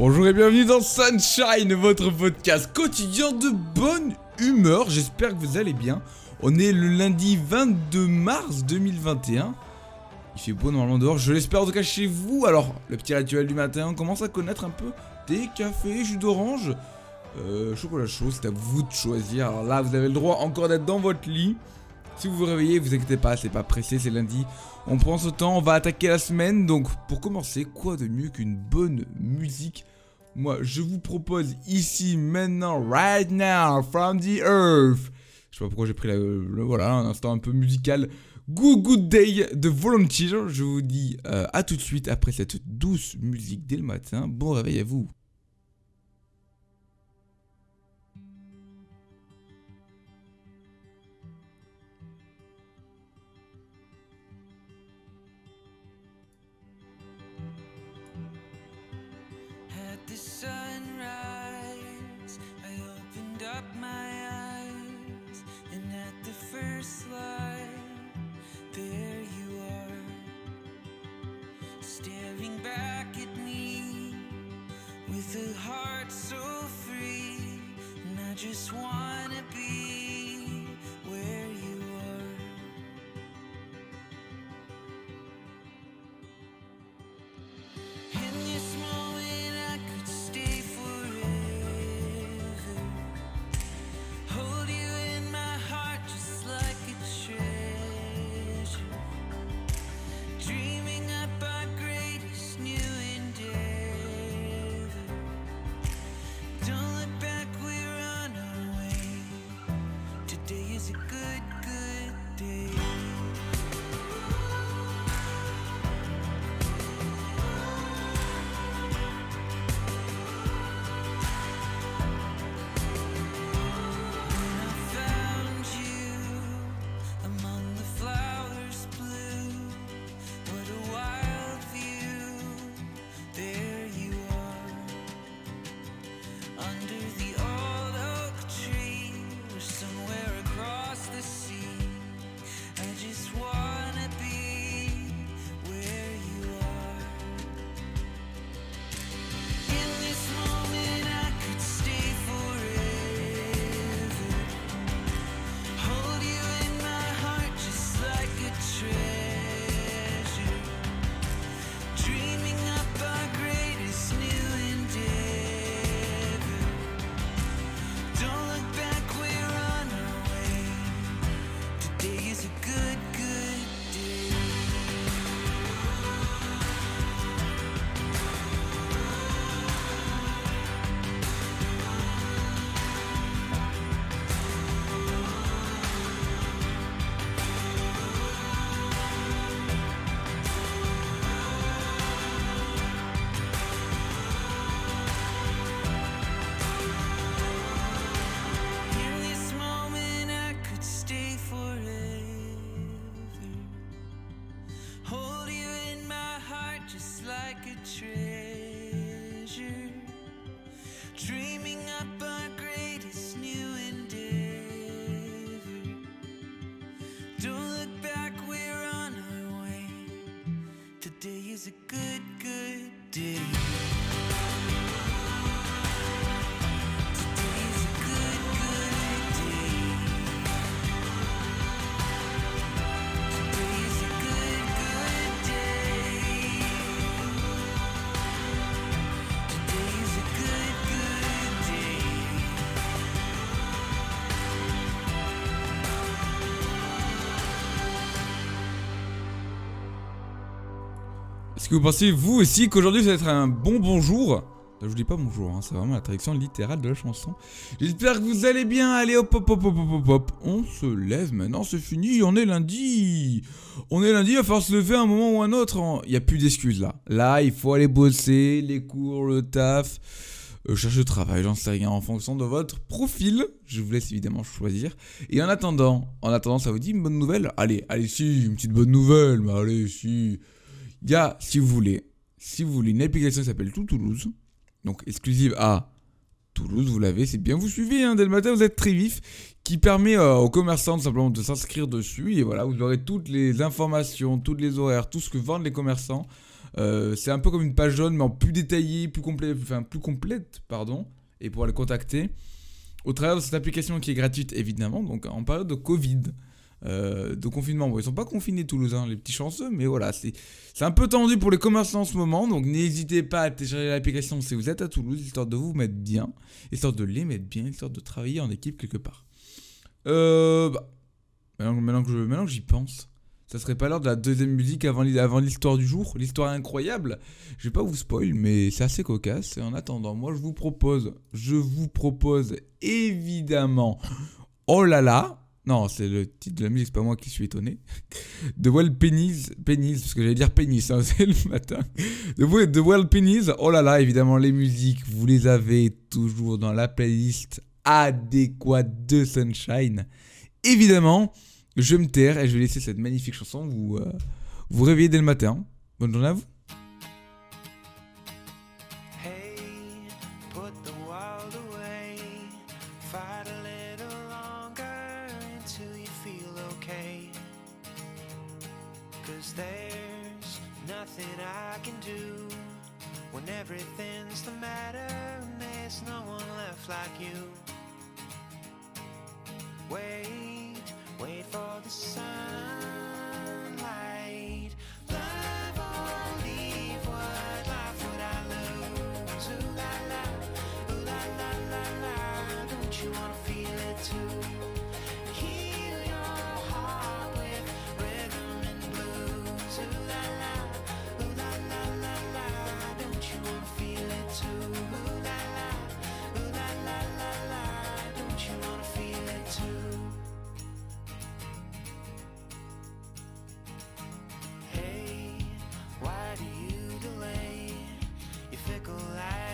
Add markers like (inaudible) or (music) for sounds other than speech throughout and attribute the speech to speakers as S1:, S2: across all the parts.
S1: Bonjour et bienvenue dans Sunshine, votre podcast quotidien de bonne humeur. J'espère que vous allez bien. On est le lundi 22 mars 2021. Il fait beau normalement dehors, je l'espère en tout cas chez vous. Alors, le petit rituel du matin, on commence à connaître un peu thé, café, jus d'orange, euh, chocolat chaud, c'est à vous de choisir. Alors là, vous avez le droit encore d'être dans votre lit. Si vous vous réveillez, vous inquiétez pas, c'est pas pressé, c'est lundi. On prend ce temps, on va attaquer la semaine. Donc, pour commencer, quoi de mieux qu'une bonne musique Moi, je vous propose ici, maintenant, right now, from the earth. Je sais pas pourquoi j'ai pris le- voilà, un instant un peu musical. Good Good Day de Volunteer. Je vous dis euh, à tout de suite après cette douce musique dès le matin. Bon réveil à vous.
S2: At the
S1: que vous pensez, vous aussi, qu'aujourd'hui ça va être un bon bonjour? Je vous dis pas bonjour, hein, c'est vraiment la traduction littérale de la chanson. J'espère que vous allez bien. Allez, hop, hop, hop, hop, hop, hop. On se lève maintenant, c'est fini, on est lundi. On est lundi, il va falloir se lever un moment ou un autre. Il n'y a plus d'excuses là. Là, il faut aller bosser, les cours, le taf. euh, chercher le travail, j'en sais rien, en fonction de votre profil. Je vous laisse évidemment choisir. Et en attendant, en attendant, ça vous dit une bonne nouvelle? Allez, allez, si, une petite bonne nouvelle, mais allez, si. Il y a, si vous voulez, si vous voulez, une application qui s'appelle Tout Toulouse, donc exclusive à Toulouse, vous l'avez, c'est bien, vous suivez, hein, dès le matin, vous êtes très vif, qui permet euh, aux commerçants simplement de s'inscrire dessus, et voilà, vous aurez toutes les informations, toutes les horaires, tout ce que vendent les commerçants. Euh, c'est un peu comme une page jaune, mais en plus détaillée, plus complète, enfin plus complète, pardon, et pour les contacter. Au travers de cette application qui est gratuite, évidemment, donc en période de Covid, euh, de confinement. Bon, ils sont pas confinés Toulousains, les petits chanceux, mais voilà, c'est un peu tendu pour les commerçants en ce moment, donc n'hésitez pas à télécharger l'application si vous êtes à Toulouse, histoire de vous mettre bien, histoire de les mettre bien, histoire de travailler en équipe quelque part. Euh, bah, maintenant, que j'y pense, ça serait pas l'heure de la deuxième musique avant, avant l'histoire du jour, l'histoire incroyable. Je vais pas vous spoil, mais c'est assez cocasse. Et en attendant, moi je vous propose, je vous propose évidemment, oh là là, non, c'est le titre de la musique, c'est pas moi qui suis étonné. The Well Pennies, Pennies, parce que j'allais dire pénis, hein, (laughs) c'est le matin. The The Well Pennies, oh là là, évidemment, les musiques, vous les avez toujours dans la playlist adéquate de Sunshine. Évidemment, je me taire et je vais laisser cette magnifique chanson vous, euh, vous réveiller dès le matin. Bonne journée à vous.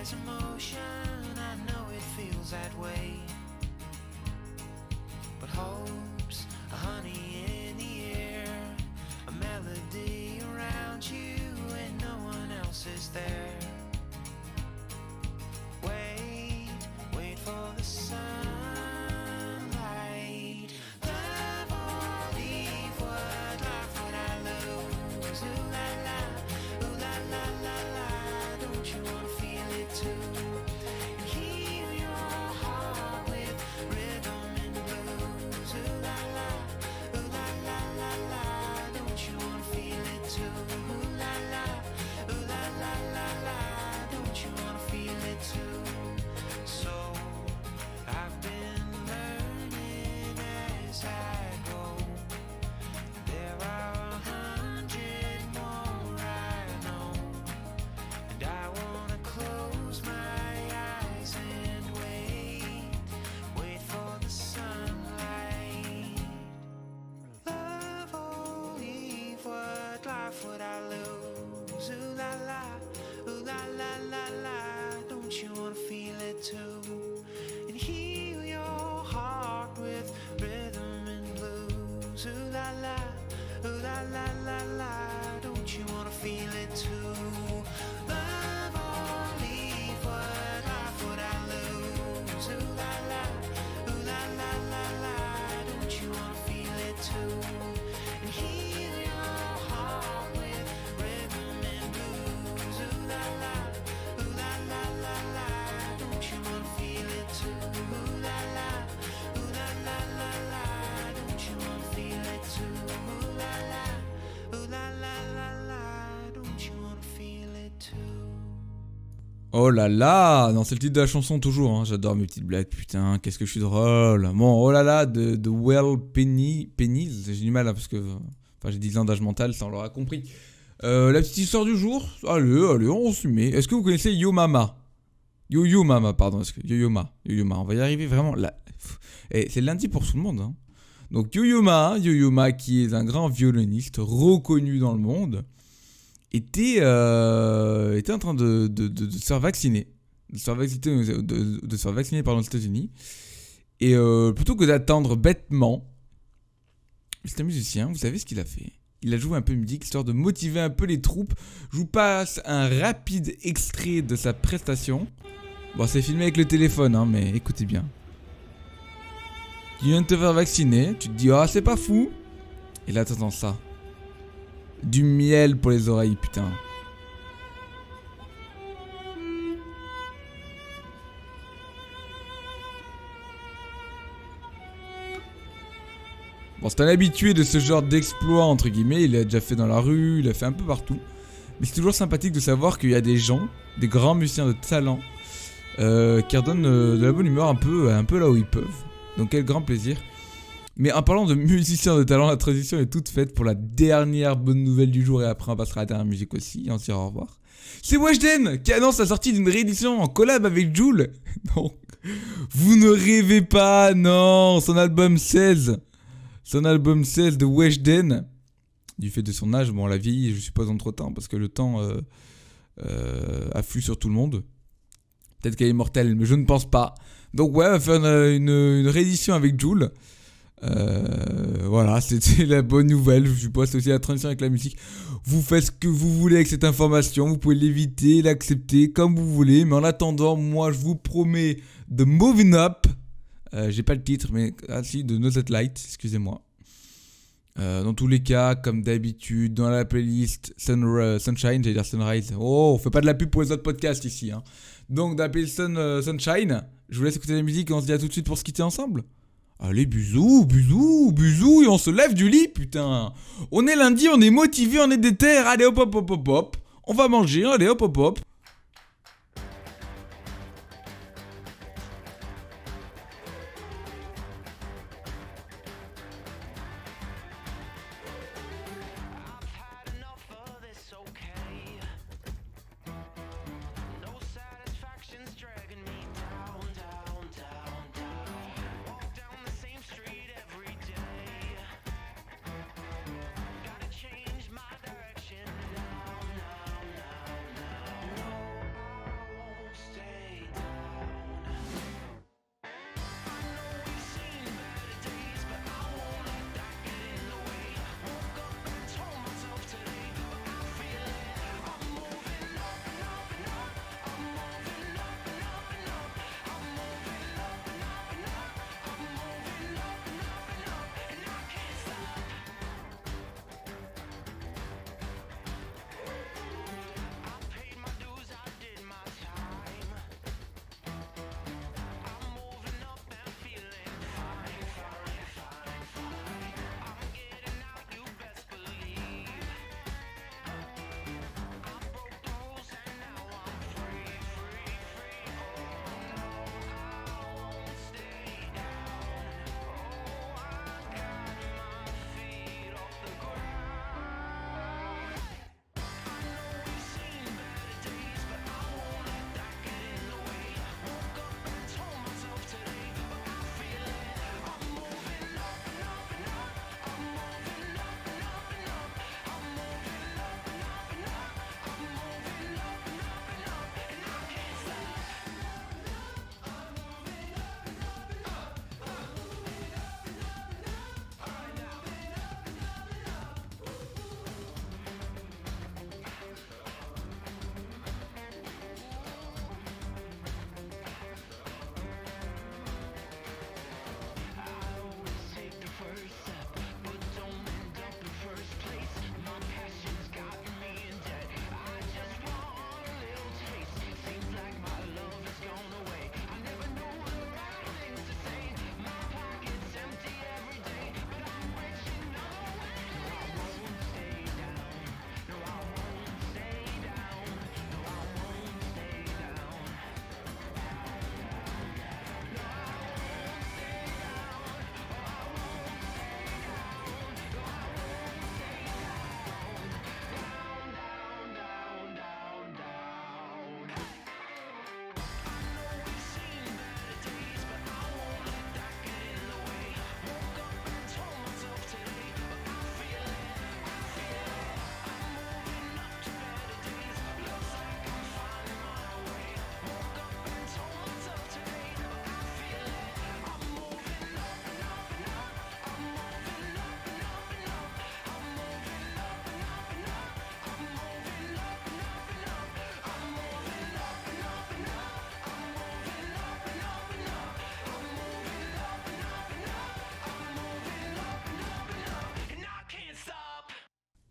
S2: As emotion, I know it feels that way. But hope's la la. Don't you wanna feel it too? Life? Ooh la la, ooh la la la la. Don't you wanna feel it too?
S1: Oh là là Non, c'est le titre de la chanson toujours, hein. j'adore mes petites blagues, putain, qu'est-ce que je suis drôle. Bon, oh là là, de, de Well Penny, Pennies, j'ai du mal hein, parce que enfin, j'ai 10 ans d'âge mental, ça on l'aura compris. Euh, la petite histoire du jour, allez, allez, on se met. Est-ce que vous connaissez Yo Mama? Yo Yo Mama, pardon, est-ce Yo Yo Yo Yo on va y arriver vraiment là. Et c'est lundi pour tout le monde. Hein. Donc Yo Yo Yo qui est un grand violoniste reconnu dans le monde, était, euh, était en train de, se faire vacciner. De se faire vacciner, de, se faire vacciner pardon, aux États-Unis. Et euh, plutôt que d'attendre bêtement, c'est un musicien, vous savez ce qu'il a fait? Il a joué un peu musique histoire de motiver un peu les troupes. Je vous passe un rapide extrait de sa prestation. Bon, c'est filmé avec le téléphone, hein, mais écoutez bien. Tu viens de te faire vacciner, tu te dis, ah, c'est pas fou. Et là, t'entends ça. Du miel pour les oreilles, putain. Bon, c'est un habitué de ce genre d'exploit, entre guillemets. Il l'a déjà fait dans la rue, il l'a fait un peu partout. Mais c'est toujours sympathique de savoir qu'il y a des gens, des grands musiciens de talent, euh, qui redonnent euh, de la bonne humeur un peu, un peu là où ils peuvent. Donc quel grand plaisir. Mais en parlant de musiciens de talent, la transition est toute faite pour la dernière bonne nouvelle du jour et après on passera à la dernière musique aussi et on se dira au revoir. C'est Weshden qui annonce la sortie d'une réédition en collab avec Joule. (laughs) Non, vous ne rêvez pas, non, son album 16. Son album 16 de Weshden, du fait de son âge, bon, la vieilli, je suppose, entre temps, parce que le temps euh, euh, sur tout le monde. Peut-être qu'elle est mortelle, mais je ne pense pas. Donc, ouais, on va faire une, une- une réédition avec Joule. Euh, voilà, (laughs) c'était la bonne nouvelle. Je c'est aussi la transition avec la musique. Vous faites ce que vous voulez avec cette information. Vous pouvez l'éviter, l'accepter comme vous voulez. Mais en attendant, moi, je vous promets de Moving Up. Euh, J'ai pas le titre, mais ah si, de No Light, excusez-moi. Euh, dans tous les cas, comme d'habitude, dans la playlist Sunra- Sunshine, j'allais dire Sunrise. Oh, on fait pas de la pub pour les autres podcasts ici. Hein. Donc, dans Sun- euh, Sunshine, je vous laisse écouter la musique et on se dit à tout de suite pour se quitter ensemble. Allez, bisous, bisous, bisous, et on se lève du lit, putain. On est lundi, on est motivé, on est déter. Allez, hop, hop, hop, hop, hop. On va manger, allez, hop, hop, hop.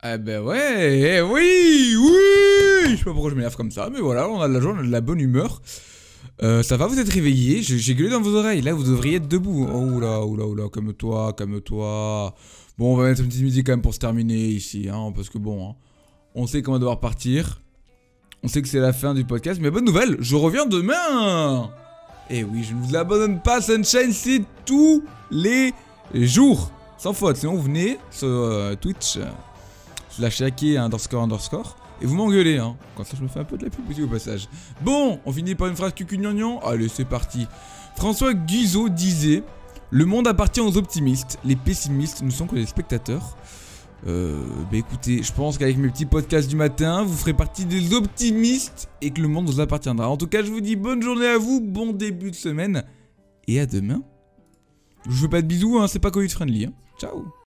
S1: Eh ben ouais, eh oui, oui Je sais pas pourquoi je m'énerve comme ça, mais voilà, on a de la joie, on a de la bonne humeur. Euh, ça va, vous êtes réveillés J'ai gueulé dans vos oreilles, là vous devriez être debout. Oh oula, oula, oula, calme-toi, calme-toi. Bon, on va mettre une petite musique quand même pour se terminer ici, hein, parce que bon, hein, on sait qu'on va devoir partir. On sait que c'est la fin du podcast, mais bonne nouvelle, je reviens demain Eh oui, je ne vous abandonne pas, Sunshine, c'est tous les jours. Sans faute, sinon vous venez sur euh, Twitch, slash hacké underscore underscore, et vous m'engueulez, hein. Quand ça, je me fais un peu de la pub aussi au passage. Bon, on finit par une phrase cucugnagnan Allez, c'est parti. François Guizot disait Le monde appartient aux optimistes, les pessimistes ne sont que des spectateurs. Euh, bah écoutez, je pense qu'avec mes petits podcasts du matin, vous ferez partie des optimistes et que le monde vous appartiendra. En tout cas, je vous dis bonne journée à vous, bon début de semaine et à demain. Je veux pas de bisous, hein, c'est pas Covid friendly. Hein. Ciao